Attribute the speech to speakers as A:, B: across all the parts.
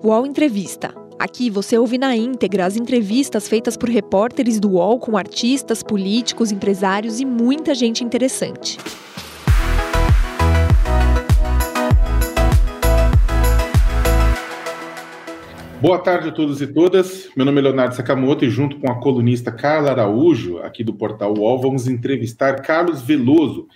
A: UOL Entrevista. Aqui você ouve na íntegra as entrevistas feitas por repórteres do UOL com artistas, políticos, empresários e muita gente interessante.
B: Boa tarde a todos e todas. Meu nome é Leonardo Sakamoto e junto com a colunista Carla Araújo, aqui do portal UOL, vamos entrevistar Carlos Veloso,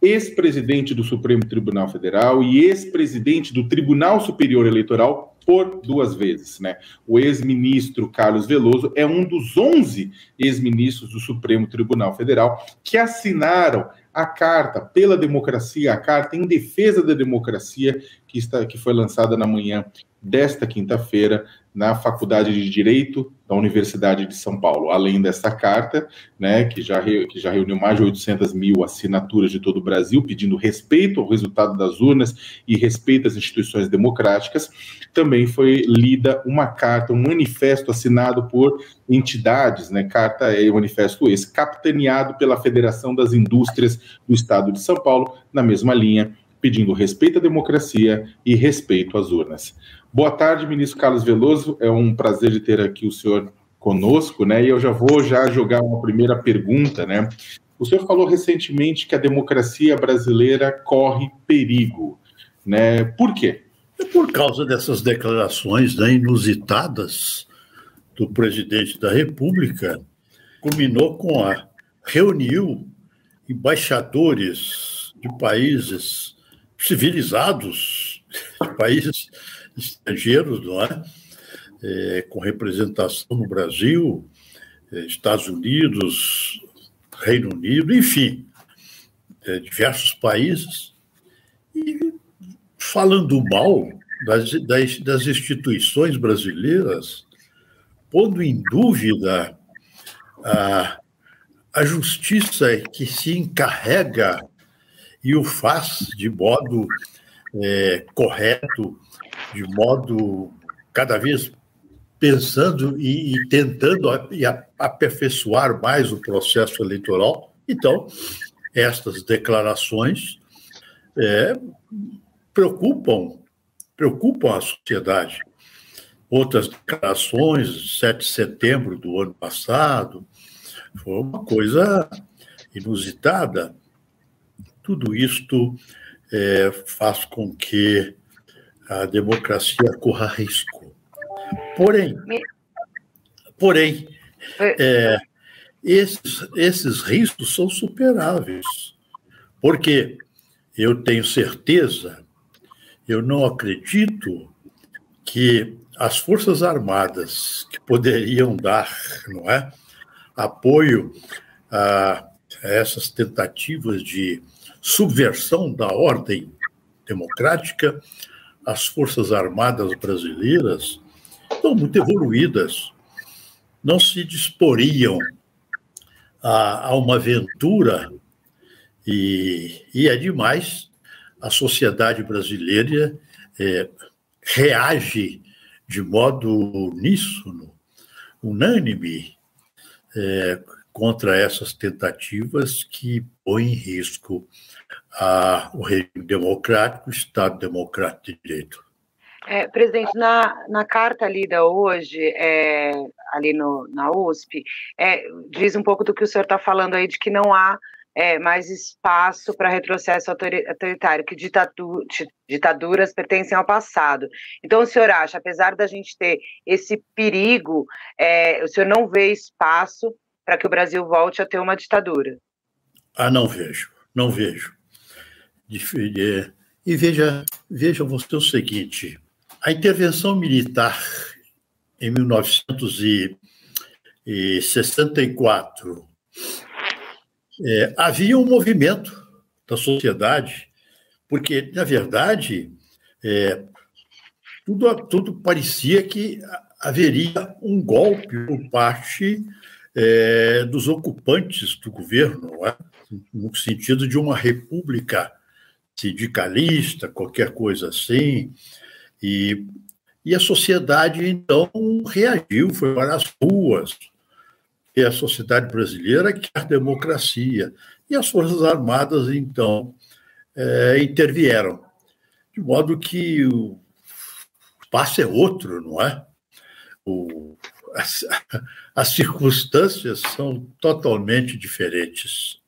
B: ex-presidente do Supremo Tribunal Federal e ex-presidente do Tribunal Superior Eleitoral por duas vezes, né? O ex-ministro Carlos Veloso é um dos 11 ex-ministros do Supremo Tribunal Federal que assinaram a carta pela democracia, a carta em defesa da democracia que está que foi lançada na manhã desta quinta-feira na Faculdade de Direito da Universidade de São Paulo. Além dessa carta, né, que já, re, que já reuniu mais de 800 mil assinaturas de todo o Brasil, pedindo respeito ao resultado das urnas e respeito às instituições democráticas, também foi lida uma carta, um manifesto assinado por entidades, né, carta é manifesto esse, capitaneado pela Federação das Indústrias do Estado de São Paulo, na mesma linha, pedindo respeito à democracia e respeito às urnas. Boa tarde, ministro Carlos Veloso. É um prazer de ter aqui o senhor conosco, né? E eu já vou já jogar uma primeira pergunta, né? O senhor falou recentemente que a democracia brasileira corre perigo, né? Por quê?
C: É por causa dessas declarações né, inusitadas do presidente da República, culminou com a reuniu embaixadores de países civilizados, de países estrangeiros, não é? é com representação no Brasil, é, Estados Unidos, Reino Unido, enfim, é, diversos países, e falando mal das, das, das instituições brasileiras, pondo em dúvida a, a justiça que se encarrega e o faz de modo é, correto de modo cada vez pensando e, e tentando e aperfeiçoar mais o processo eleitoral. Então, estas declarações é, preocupam preocupam a sociedade. Outras declarações, 7 de setembro do ano passado, foi uma coisa inusitada. Tudo isto é, faz com que a democracia corra risco. Porém, porém, é, esses, esses riscos são superáveis, porque eu tenho certeza, eu não acredito que as Forças Armadas que poderiam dar, não é, apoio a essas tentativas de subversão da ordem democrática as Forças Armadas brasileiras estão muito evoluídas, não se disporiam a, a uma aventura e, e é demais a sociedade brasileira é, reage de modo uníssono, unânime, é, contra essas tentativas que põem em risco a, o regime democrático, o Estado democrático de direito.
D: É, presidente, na, na carta lida hoje, é, ali no, na USP, é, diz um pouco do que o senhor está falando aí, de que não há é, mais espaço para retrocesso autoritário, que ditadu ditaduras pertencem ao passado. Então, o senhor acha, apesar da gente ter esse perigo, é, o senhor não vê espaço para que o Brasil volte a ter uma ditadura?
C: Ah, não vejo, não vejo. E veja, veja você o seguinte: a intervenção militar em 1964 é, havia um movimento da sociedade, porque, na verdade, é, tudo, tudo parecia que haveria um golpe por parte é, dos ocupantes do governo, é? no sentido de uma república sindicalista, qualquer coisa assim. E, e a sociedade, então, reagiu, foi para as ruas. E a sociedade brasileira quer democracia. E as Forças Armadas, então, é, intervieram. De modo que o espaço é outro, não é? O, as, as circunstâncias são totalmente diferentes.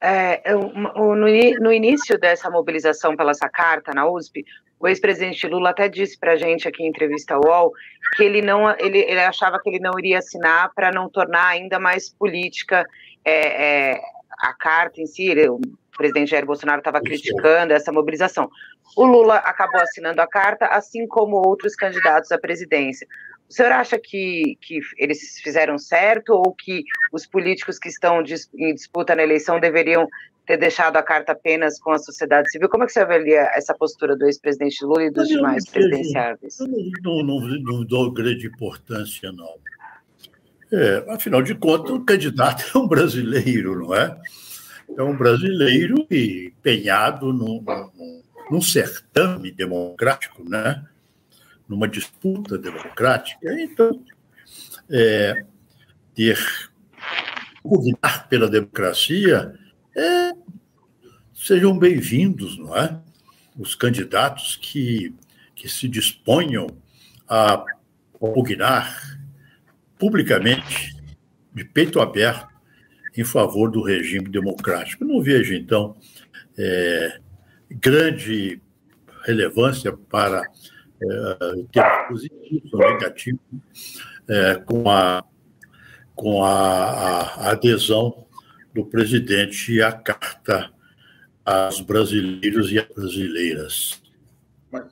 D: É, no, no, início dessa mobilização pela essa carta na USP, o ex-presidente Lula até disse para a gente aqui em entrevista ao UOL que ele não ele, ele achava que ele não iria assinar para não tornar ainda mais política é, é, a carta em si. Ele, o presidente Jair Bolsonaro estava criticando essa mobilização. O Lula acabou assinando a carta, assim como outros candidatos à presidência. O senhor acha que, que eles fizeram certo ou que os políticos que estão em disputa na eleição deveriam ter deixado a carta apenas com a sociedade civil? Como é que você avalia essa postura do ex-presidente Lula e dos eu demais presidenciáveis?
C: Eu não, não, não, dou grande importância, não. É, afinal de contas, o candidato é um brasileiro, não é? É um brasileiro empenhado num, num, num certame democrático, né? Numa disputa democrática. Então, é, ter pugnar pela democracia é, sejam bem-vindos, não é? Os candidatos que, que se disponham a pugnar publicamente, de peito aberto, em favor do regime democrático. não vejo, então, é, grande relevância para é, termos positivos ou negativos é, com, a, com a, a adesão do presidente à carta aos brasileiros e às brasileiras.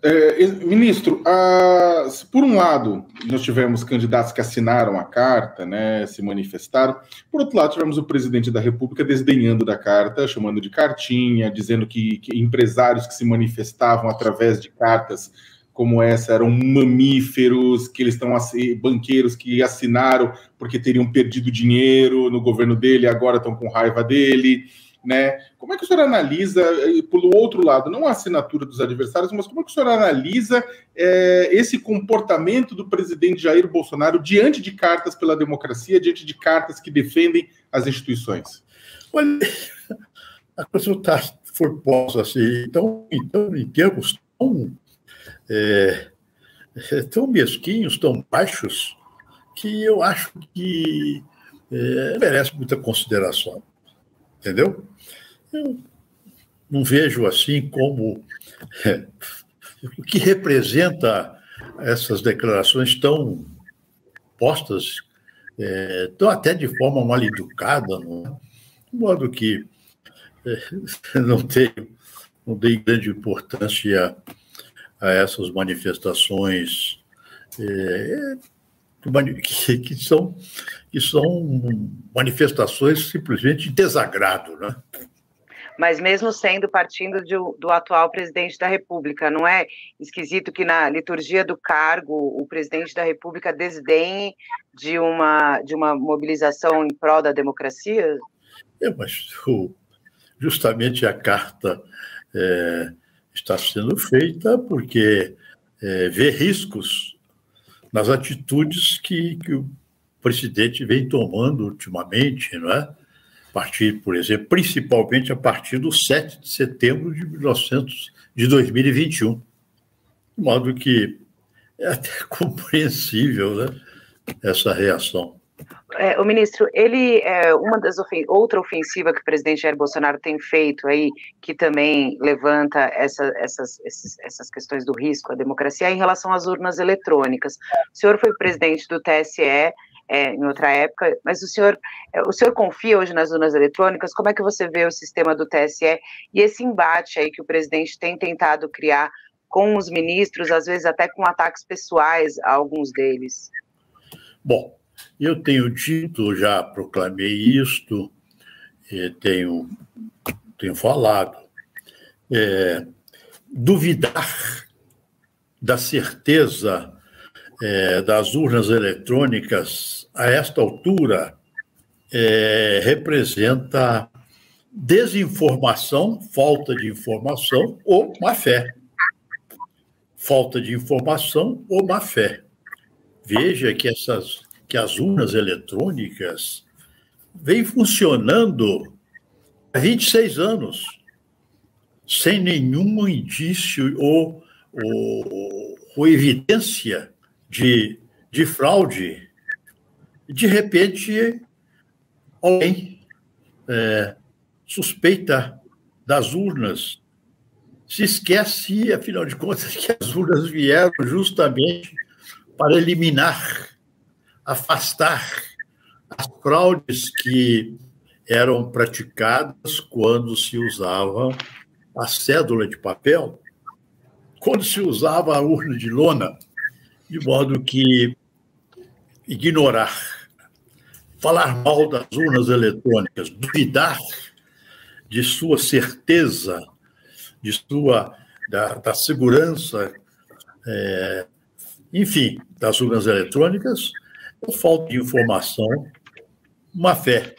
B: É, ministro, a, por um lado, nós tivemos candidatos que assinaram a carta, né, se manifestaram. Por outro lado, tivemos o presidente da República desdenhando da carta, chamando de cartinha, dizendo que, que empresários que se manifestavam através de cartas como essa eram mamíferos, que eles estão banqueiros que assinaram porque teriam perdido dinheiro no governo dele, agora estão com raiva dele, né? Como é que o senhor analisa, pelo outro lado, não a assinatura dos adversários, mas como é que o senhor analisa é, esse comportamento do presidente Jair Bolsonaro diante de cartas pela democracia, diante de cartas que defendem as instituições?
C: Olha, a coisa está forposa assim, então, então em termos tão é, é, tão mesquinhos, tão baixos, que eu acho que é, merece muita consideração. Entendeu? Eu não vejo assim como é, o que representa essas declarações tão postas, é, tão até de forma mal educada, não, de modo que é, não tenho, não dei grande importância a essas manifestações é, que, que, são, que são manifestações simplesmente de desagrado, né?
D: Mas mesmo sendo partindo de, do atual presidente da República, não é esquisito que na liturgia do cargo o presidente da República desdenhe de uma, de uma mobilização em prol da democracia?
C: É, mas o, justamente a carta é, está sendo feita porque é, vê riscos nas atitudes que, que o presidente vem tomando ultimamente, não é? A partir, por exemplo, principalmente a partir do 7 de setembro de, 1900, de 2021. De modo que é até compreensível né, essa reação.
D: É, o ministro, ele é uma das ofen outra ofensiva que o presidente Jair Bolsonaro tem feito aí, que também levanta essa, essas, essas questões do risco à democracia, é em relação às urnas eletrônicas. O senhor foi presidente do TSE é, em outra época, mas o senhor, é, o senhor confia hoje nas urnas eletrônicas? Como é que você vê o sistema do TSE e esse embate aí que o presidente tem tentado criar com os ministros, às vezes até com ataques pessoais a alguns deles?
C: Bom, eu tenho dito, já proclamei isto, tenho, tenho falado. É, duvidar da certeza é, das urnas eletrônicas a esta altura é, representa desinformação, falta de informação ou má fé. Falta de informação ou má fé. Veja que essas que as urnas eletrônicas vêm funcionando há 26 anos, sem nenhum indício ou, ou ou evidência de, de fraude, de repente alguém é, suspeita das urnas, se esquece, afinal de contas, que as urnas vieram justamente para eliminar, afastar as fraudes que eram praticadas quando se usava a cédula de papel, quando se usava a urna de lona, de modo que ignorar, falar mal das urnas eletrônicas, duvidar de sua certeza, de sua da, da segurança, é, enfim, das urnas eletrônicas, falta de informação, má fé.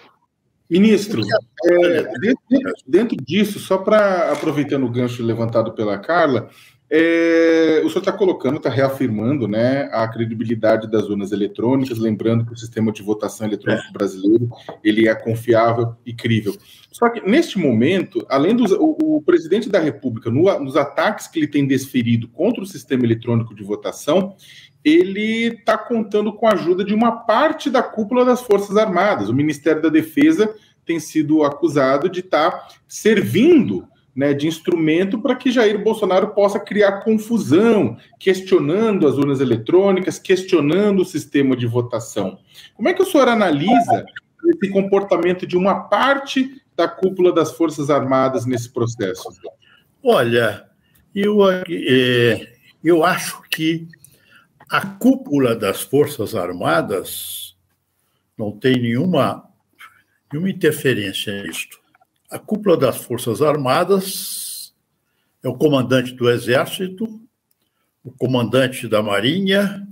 B: Ministro, é, dentro, dentro, disso, só para aproveitando o gancho levantado pela Carla, é, o senhor está colocando, está reafirmando né, a credibilidade das urnas eletrônicas, lembrando que o sistema de votação eletrônico é. brasileiro ele é confiável e crível. Só que, neste momento, além do o, o presidente da República, no, nos ataques que ele tem desferido contra o sistema eletrônico de votação, ele está contando com a ajuda de uma parte da cúpula das Forças Armadas. O Ministério da Defesa tem sido acusado de estar tá servindo né, de instrumento para que Jair Bolsonaro possa criar confusão, questionando as urnas eletrônicas, questionando o sistema de votação. Como é que o senhor analisa esse comportamento de uma parte da cúpula das Forças Armadas nesse processo?
C: Olha, eu, é, eu acho que a cúpula das Forças Armadas não tem nenhuma, nenhuma interferência nisto. A cúpula das Forças Armadas é o comandante do Exército, o comandante da Marinha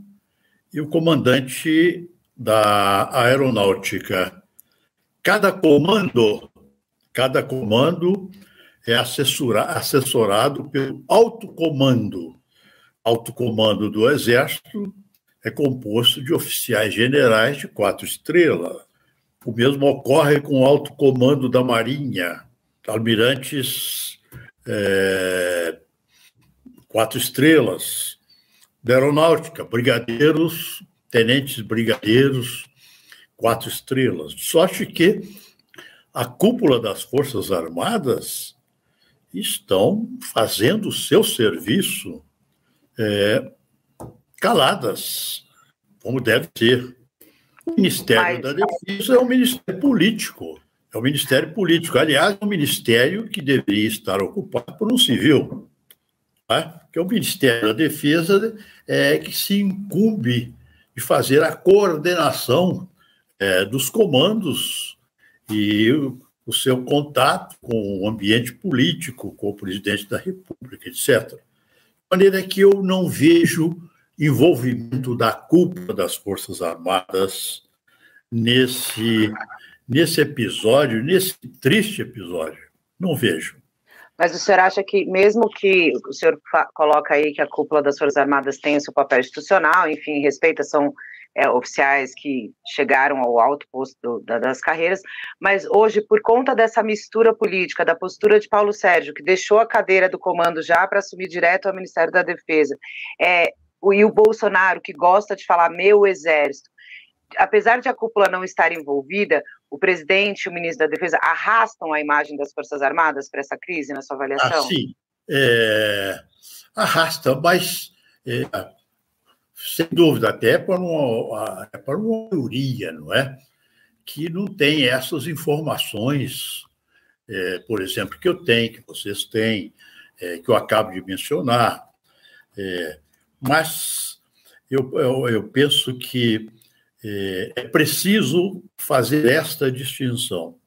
C: e o comandante da Aeronáutica. Cada comando, cada comando é assessorado pelo alto comando alto comando do Exército é composto de oficiais generais de quatro estrelas. O mesmo ocorre com o alto comando da Marinha, almirantes é, quatro estrelas, da Aeronáutica, brigadeiros, tenentes brigadeiros, quatro estrelas. Sorte que a cúpula das Forças Armadas estão fazendo o seu serviço é, caladas, como deve ser. O Ministério da Defesa é um ministério político. É um ministério político. Aliás, é um ministério que deveria estar ocupado por um civil. Tá? Que é o Ministério da Defesa é, que se incumbe de fazer a coordenação é, dos comandos e o, o seu contato com o ambiente político, com o presidente da República, etc maneira que eu não vejo envolvimento da cúpula das Forças Armadas nesse, nesse episódio, nesse triste episódio. Não vejo.
D: Mas o senhor acha que, mesmo que o senhor coloca aí que a cúpula das Forças Armadas tem seu papel institucional, enfim, respeita, são é, oficiais que chegaram ao alto posto do, da, das carreiras, mas hoje, por conta dessa mistura política, da postura de Paulo Sérgio, que deixou a cadeira do comando já para assumir direto ao Ministério da Defesa, é, o, e o Bolsonaro, que gosta de falar meu exército, apesar de a cúpula não estar envolvida, o presidente e o ministro da Defesa arrastam a imagem das Forças Armadas para essa crise, na sua avaliação?
C: Ah, sim, é, arrasta, mas é, sem dúvida, até para uma, para uma maioria, não é? Que não tem essas informações, é, por exemplo, que eu tenho, que vocês têm, é, que eu acabo de mencionar. É, mas eu, eu, eu, penso que é, é preciso fazer esta distinção.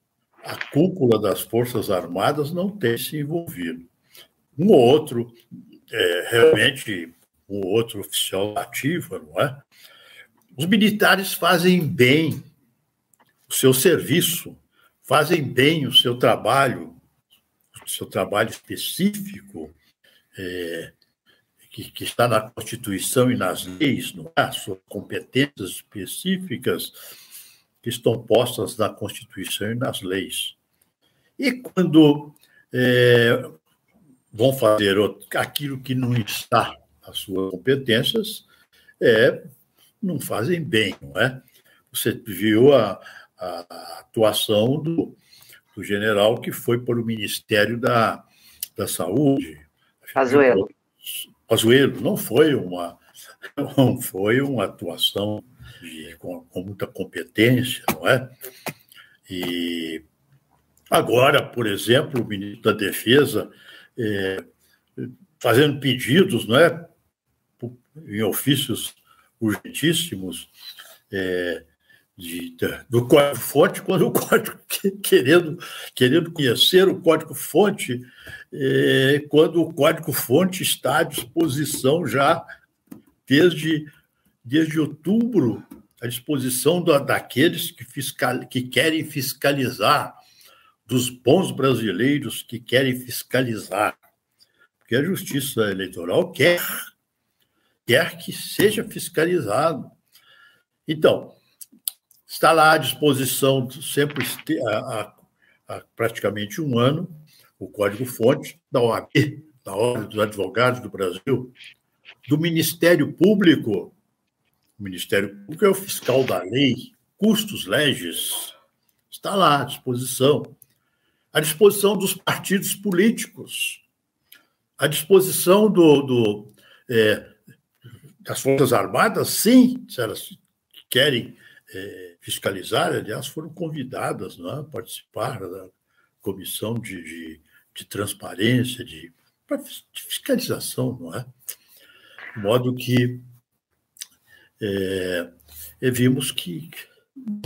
C: A cúpula das Forças Armadas não tem se envolvido. Um ou outro é, realmente o outro oficial ativa, não é? Os militares fazem bem o seu serviço, fazem bem o seu trabalho, o seu trabalho específico, é, que, que, está na Constituição e nas leis, não é? Suas competências específicas que estão postas na Constituição e nas leis. E quando é, vão fazer aquilo que não está as suas competências é, não fazem bem, não é? Você viu a, a atuação do, do general que foi para o Ministério da, da Saúde.
D: Pazuello.
C: Pazuello, não foi uma, não foi uma atuação de, com, com muita competência, não é? E agora, por exemplo, o ministro da Defesa é, fazendo pedidos, não é? Em ofícios urgentíssimos, é, de, do código-fonte, quando o código, querendo, querendo conhecer o código-fonte, é, quando o código-fonte está à disposição já desde, desde outubro, à disposição da, daqueles que, fiscal, que querem fiscalizar, dos bons brasileiros que querem fiscalizar. Porque a justiça eleitoral quer, quer que seja fiscalizado. Então, Está lá à disposição, sempre há, há praticamente um ano, o código-fonte da OAB, da Ordem dos Advogados do Brasil, do Ministério Público. O Ministério Público é o fiscal da lei, custos leges, está lá à disposição. À disposição dos partidos políticos, à disposição do, do é, das Forças Armadas, sim, se elas querem é, fiscalizar, aliás, foram convidadas é, a participar da comissão de, de, de transparência, de, de, fiscalização, não é? De modo que é, vimos que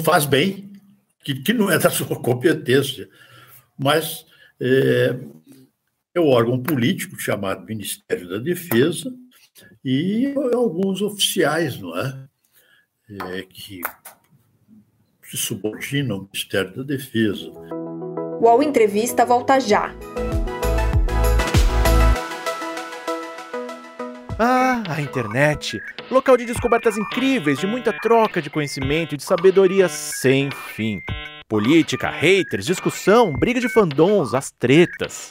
C: faz bem, que, que não é da sua competência, mas é, é o órgão político chamado Ministério da Defesa e alguns oficiais, não é? é que se subordina ao Ministério da Defesa.
A: O UOL Entrevista volta já.
E: Ah, a internet! Local de descobertas incríveis, de muita troca de conhecimento e de sabedoria sem fim. Política, haters, discussão, briga de fandons, as tretas.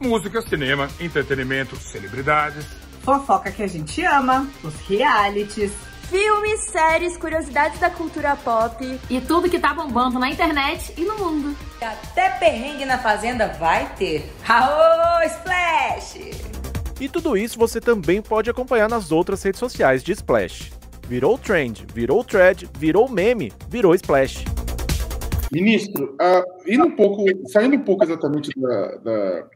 F: Música, cinema, entretenimento, celebridades.
G: Fofoca que a gente ama, os realities
H: filmes, séries, curiosidades da cultura pop
I: e tudo que tá bombando na internet e no mundo.
G: Até perrengue na fazenda vai ter. Aô, Splash!
E: E tudo isso você também pode acompanhar nas outras redes sociais de Splash. Virou trend, virou thread, virou meme, virou Splash.
B: Ministro, uh, indo um pouco, saindo um pouco exatamente da, da,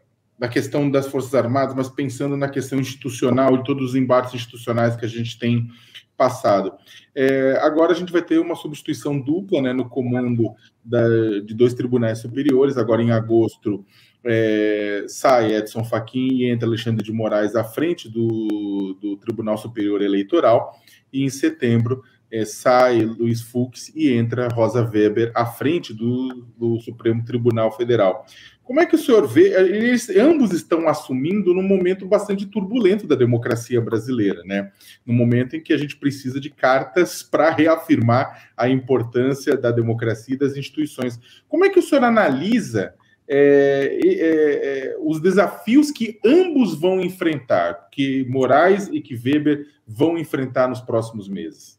B: da, questão das Forças Armadas, mas pensando na questão institucional e todos os embates institucionais que a gente tem passado. É, agora a gente vai ter uma substituição dupla né, no comando da, de dois tribunais superiores. Agora, em agosto, é, sai Edson Fachin e entra Alexandre de Moraes à frente do, do Tribunal Superior Eleitoral. E em setembro é, sai Luiz Fux e entra Rosa Weber à frente do, do Supremo Tribunal Federal. Como é que o senhor vê? Eles ambos estão assumindo num momento bastante turbulento da democracia brasileira, né? No momento em que a gente precisa de cartas para reafirmar a importância da democracia e das instituições. Como é que o senhor analisa é, é, é, os desafios que ambos vão enfrentar, que Moraes e que Weber vão enfrentar nos próximos meses?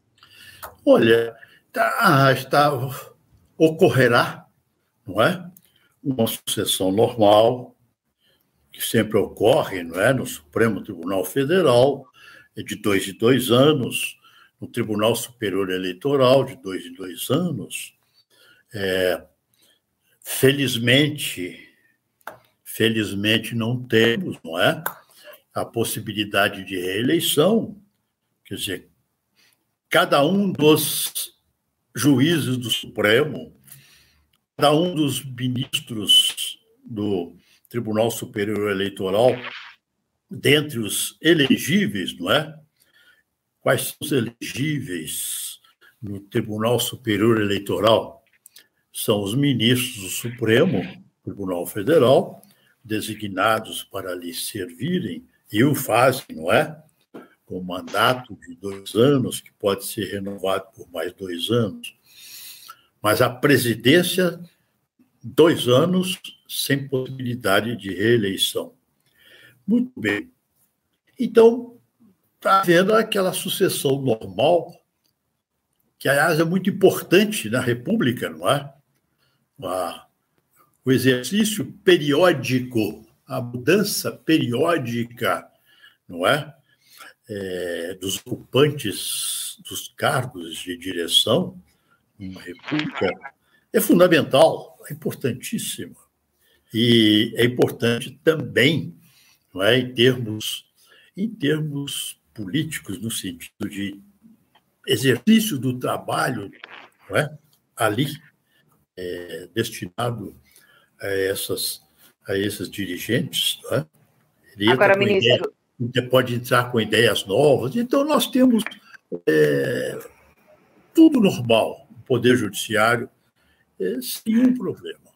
C: Olha, tá, está, ocorrerá, não é? Uma sucessão normal, que sempre ocorre não é? no Supremo Tribunal Federal, é de dois em dois anos, no Tribunal Superior Eleitoral, de dois em dois anos. É, felizmente, felizmente não temos, não é? A possibilidade de reeleição. Quer dizer, cada um dos juízes do Supremo cada um dos ministros do Tribunal Superior Eleitoral, dentre os elegíveis, não é? quais são os elegíveis no Tribunal Superior Eleitoral? São os ministros do Supremo Tribunal Federal, designados para lhe servirem, e o fazem, não é? Com mandato de dois anos, que pode ser renovado por mais dois anos. Mas a presidência, dois anos, sem possibilidade de reeleição. Muito bem. Então, está havendo aquela sucessão normal, que, aliás, é muito importante na República, não é? o exercício periódico, a mudança periódica, não é? é dos ocupantes dos cargos de direção numa república é fundamental, é importantíssimo. E é importante também, não é, em termos em termos políticos, no sentido de exercício do trabalho não é? ali, é, destinado a, essas, a esses dirigentes. Né?
D: Ele Agora, ministro.
C: Ideia, pode entrar com ideias novas. Então, nós temos é, tudo normal, o Poder Judiciário, é, sem um problema.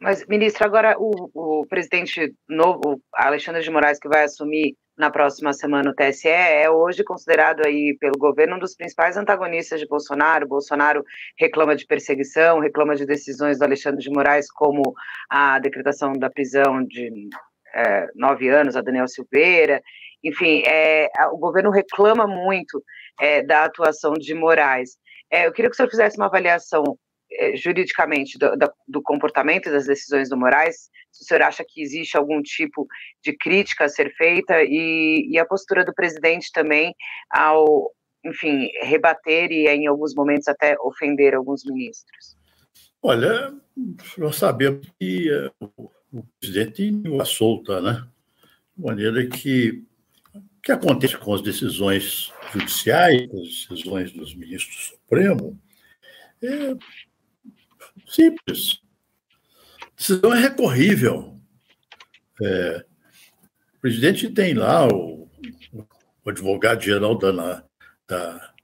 D: Mas, ministro, agora o, o presidente novo, Alexandre de Moraes, que vai assumir na próxima semana o TSE, é hoje considerado aí pelo governo um dos principais antagonistas de Bolsonaro. Bolsonaro reclama de perseguição, reclama de decisões do Alexandre de Moraes, como a decretação da prisão de é, nove anos a Daniel Silveira. Enfim, é, o governo reclama muito é, da atuação de Moraes. É, eu queria que o senhor fizesse uma avaliação é, juridicamente do, do, comportamento e das decisões do Moraes, se o senhor acha que existe algum tipo de crítica a ser feita e, e a postura do presidente também ao, enfim, rebater e em alguns momentos até ofender alguns ministros.
C: Olha, nós sabemos que uh, o presidente a solta, né? De maneira que o que acontece com as decisões judiciais, as decisões dos ministros do Supremo, é Simples. Decisão é recorrível. É, o presidente tem lá o, o advogado-geral da, da,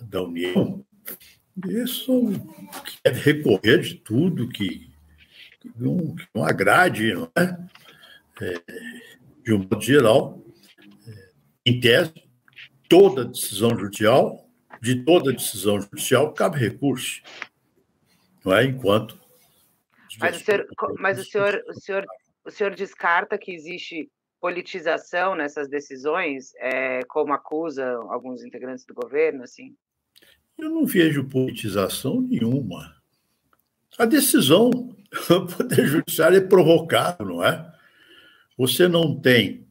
C: da União. Isso deve recorrer de tudo que, que, não, que não, agrade, não é? é? de um modo geral, é, em tese, toda decisão judicial, de toda decisão judicial, cabe recurso não é? Enquanto.
D: Mas o senhor, mas o senhor, o senhor, o senhor descarta que existe politização nessas decisões, é, como acusam alguns integrantes do governo, assim?
C: Eu não vejo politização nenhuma. A decisão do Poder Judiciário é provocado, não é? Você não tem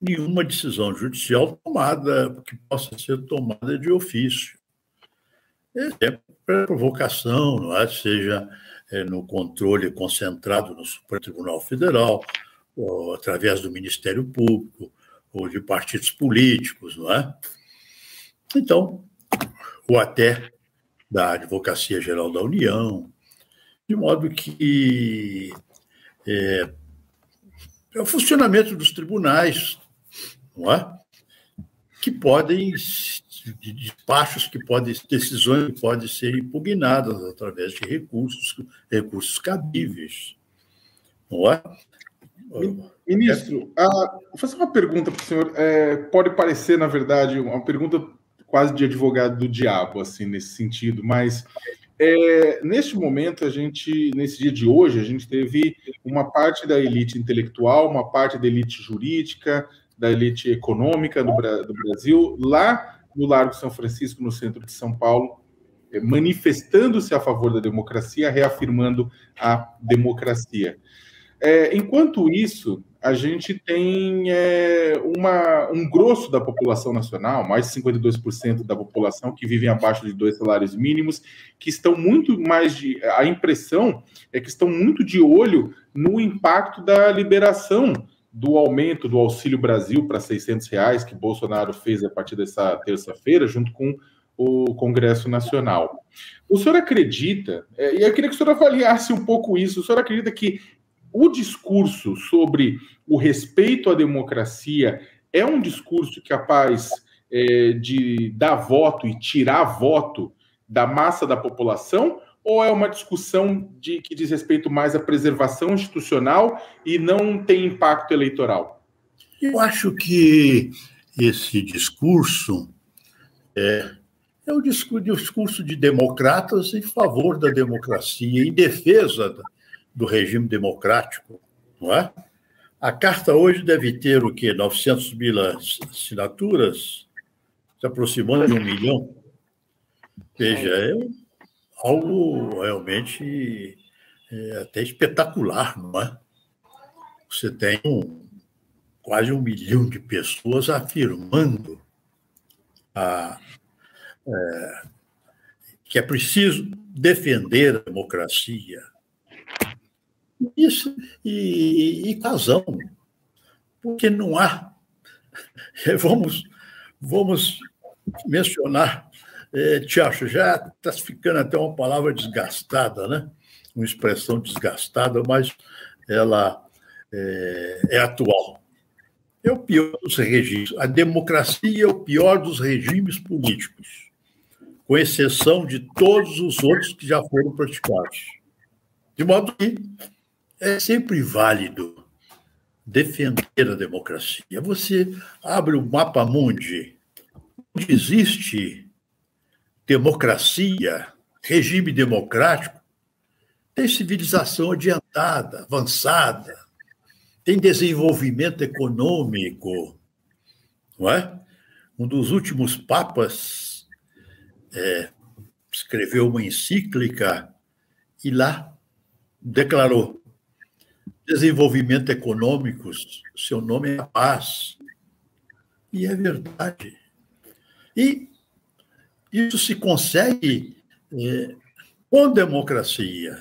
C: nenhuma decisão judicial tomada que possa ser tomada de ofício. É provocação, não é? seja é, no controle concentrado no Supremo Tribunal Federal, ou através do Ministério Público, ou de partidos políticos, não é? Então, ou até da Advocacia Geral da União, de modo que é, é o funcionamento dos tribunais, não é? Que podem de despachos que podem, decisões que podem ser impugnadas através de recursos, recursos cabíveis. Não é?
B: Ministro, ah, vou fazer uma pergunta para o senhor. É, pode parecer, na verdade, uma pergunta quase de advogado do diabo, assim, nesse sentido, mas é, neste momento, a gente, nesse dia de hoje, a gente teve uma parte da elite intelectual, uma parte da elite jurídica, da elite econômica do, do Brasil, lá no Largo São Francisco, no centro de São Paulo, eh, manifestando-se a favor da democracia, reafirmando a democracia. É, enquanto isso, a gente tem é, uma, um grosso da população nacional, mais de 52% da população que vivem abaixo de dois salários mínimos, que estão muito mais de. A impressão é que estão muito de olho no impacto da liberação do aumento do Auxílio Brasil para 600 reais que Bolsonaro fez a partir dessa terça-feira, junto com o Congresso Nacional. O senhor acredita, é, e eu queria que o senhor avaliasse um pouco isso, o senhor acredita que o discurso sobre o respeito à democracia é um discurso capaz é, de dar voto e tirar voto da massa da população? Ou é uma discussão de que diz respeito mais à preservação institucional e não tem impacto eleitoral?
C: Eu acho que esse discurso é, é o discurso de democratas em favor da democracia, em defesa do regime democrático, não é? A carta hoje deve ter o quê? 900 mil assinaturas, se aproximando de um milhão. Veja, é algo realmente é, até espetacular, não é? Você tem um, quase um milhão de pessoas afirmando a, é, que é preciso defender a democracia. Isso, e, e razão, porque não há. Vamos, vamos mencionar, é, Tiago, já está ficando até uma palavra desgastada, né? uma expressão desgastada, mas ela é, é atual é o pior dos regimes. A democracia é o pior dos regimes políticos, com exceção de todos os outros que já foram praticados. De modo que é sempre válido defender a democracia. Você abre o mapa mundi, onde existe democracia, regime democrático, tem civilização adiantada, avançada, tem desenvolvimento econômico, não é? Um dos últimos papas é, escreveu uma encíclica e lá declarou desenvolvimento econômico, seu nome é paz. E é verdade. E isso se consegue é, com democracia.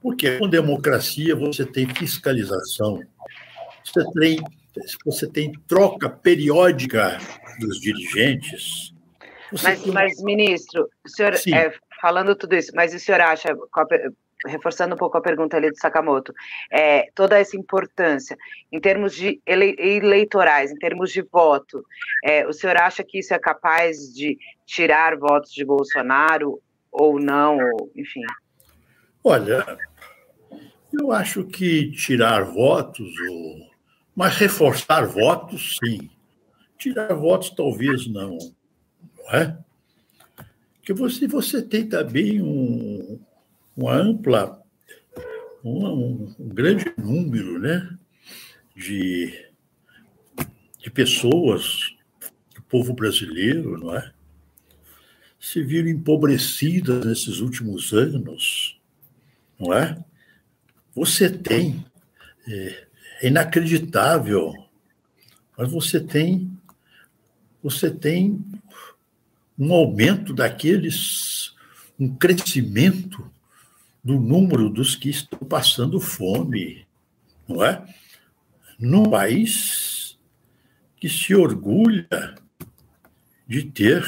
C: Porque com democracia você tem fiscalização, você tem, você tem troca periódica dos dirigentes.
D: Mas, tem... mas, ministro, senhor, é, falando tudo isso, mas o senhor acha, reforçando um pouco a pergunta ali do Sakamoto, é, toda essa importância em termos de ele, eleitorais, em termos de voto, é, o senhor acha que isso é capaz de tirar votos de Bolsonaro ou não, ou, enfim?
C: Olha, eu acho que tirar votos, ou... mas reforçar votos, sim. Tirar votos, talvez não. Não é? Porque você, você tem também um, uma ampla, um, um grande número né, de, de pessoas, do povo brasileiro, não é? Se viram empobrecidas nesses últimos anos, não é? Você tem, é, é inacreditável, mas você tem, você tem um aumento daqueles, um crescimento do número dos que estão passando fome, não é? Num país que se orgulha de ter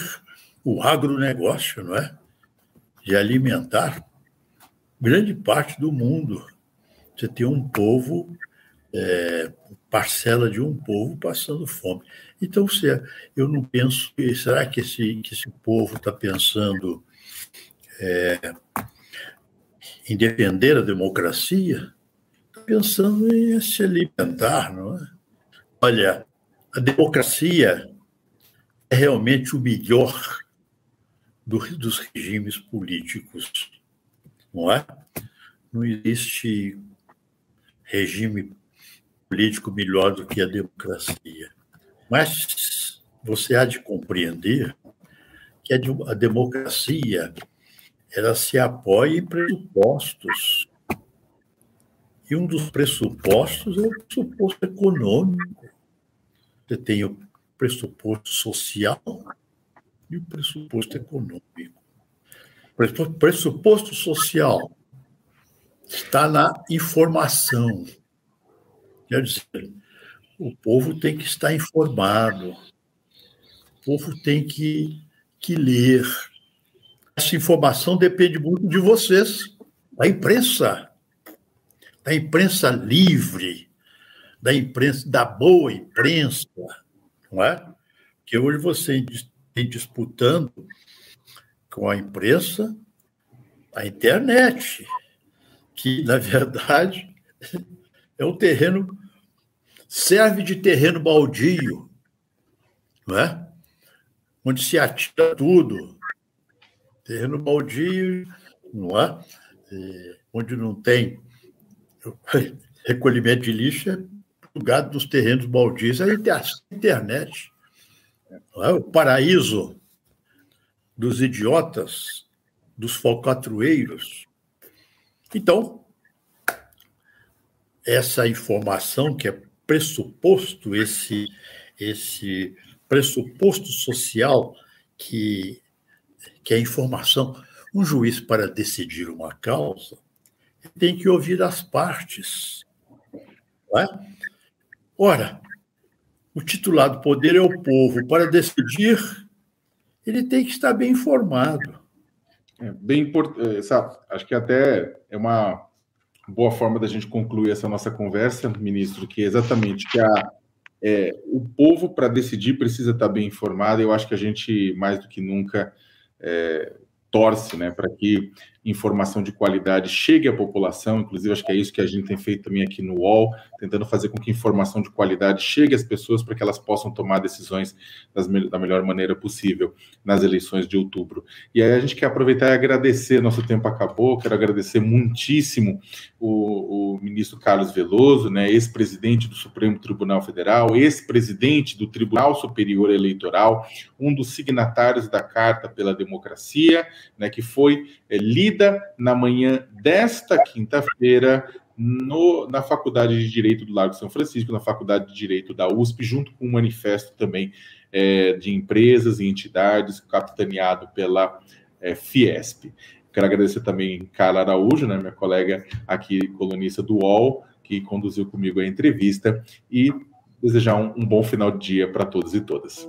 C: o agronegócio, não é? De alimentar grande parte do mundo. Você tem um povo, é, parcela de um povo passando fome. Então, se eu não penso, será que esse, que esse povo está pensando é, em defender a democracia? Está pensando em se alimentar, não é? Olha, a democracia é realmente o melhor do, dos regimes políticos, não é? Não existe regime político melhor do que a democracia. Mas você há de compreender que a democracia ela se apoia em pressupostos. E um dos pressupostos é o pressuposto econômico. Você tem o pressuposto social e o pressuposto econômico. O pressuposto social está na informação. Quer dizer, o povo tem que estar informado, o povo tem que, que ler. Essa informação depende muito de vocês, da imprensa, da imprensa livre, da imprensa, da boa imprensa, não é? Porque hoje você disputando com a imprensa a internet, que, na verdade, é um terreno, serve de terreno baldio, não é? onde se atira tudo. Terreno baldio, não é? é onde não tem recolhimento de lixo, é lugar dos terrenos baldios. Tem a internet, é? O paraíso dos idiotas, dos falcatrueiros. Então, essa informação que é pressuposto, esse, esse pressuposto social que, que é informação. Um juiz, para decidir uma causa, tem que ouvir as partes. Não é? Ora, o titular do poder é o povo. Para decidir, ele tem que estar bem informado.
B: É bem importante. É, acho que até é uma boa forma da gente concluir essa nossa conversa, ministro, que é exatamente que a, é, o povo, para decidir, precisa estar bem informado. Eu acho que a gente, mais do que nunca, é, torce né, para que informação de qualidade chegue à população, inclusive acho que é isso que a gente tem feito também aqui no UOL, tentando fazer com que informação de qualidade chegue às pessoas para que elas possam tomar decisões das, da melhor maneira possível nas eleições de outubro. E aí a gente quer aproveitar e agradecer, nosso tempo acabou, quero agradecer muitíssimo o, o ministro Carlos Veloso, né, ex-presidente do Supremo Tribunal Federal, ex-presidente do Tribunal Superior Eleitoral, um dos signatários da Carta pela Democracia, né, que foi é, na manhã desta quinta-feira na Faculdade de Direito do Largo São Francisco, na Faculdade de Direito da USP, junto com um manifesto também é, de empresas e entidades, capitaneado pela é, Fiesp. Quero agradecer também Carla Araújo, né, minha colega aqui, colunista do UOL, que conduziu comigo a entrevista, e desejar um, um bom final de dia para todos e todas.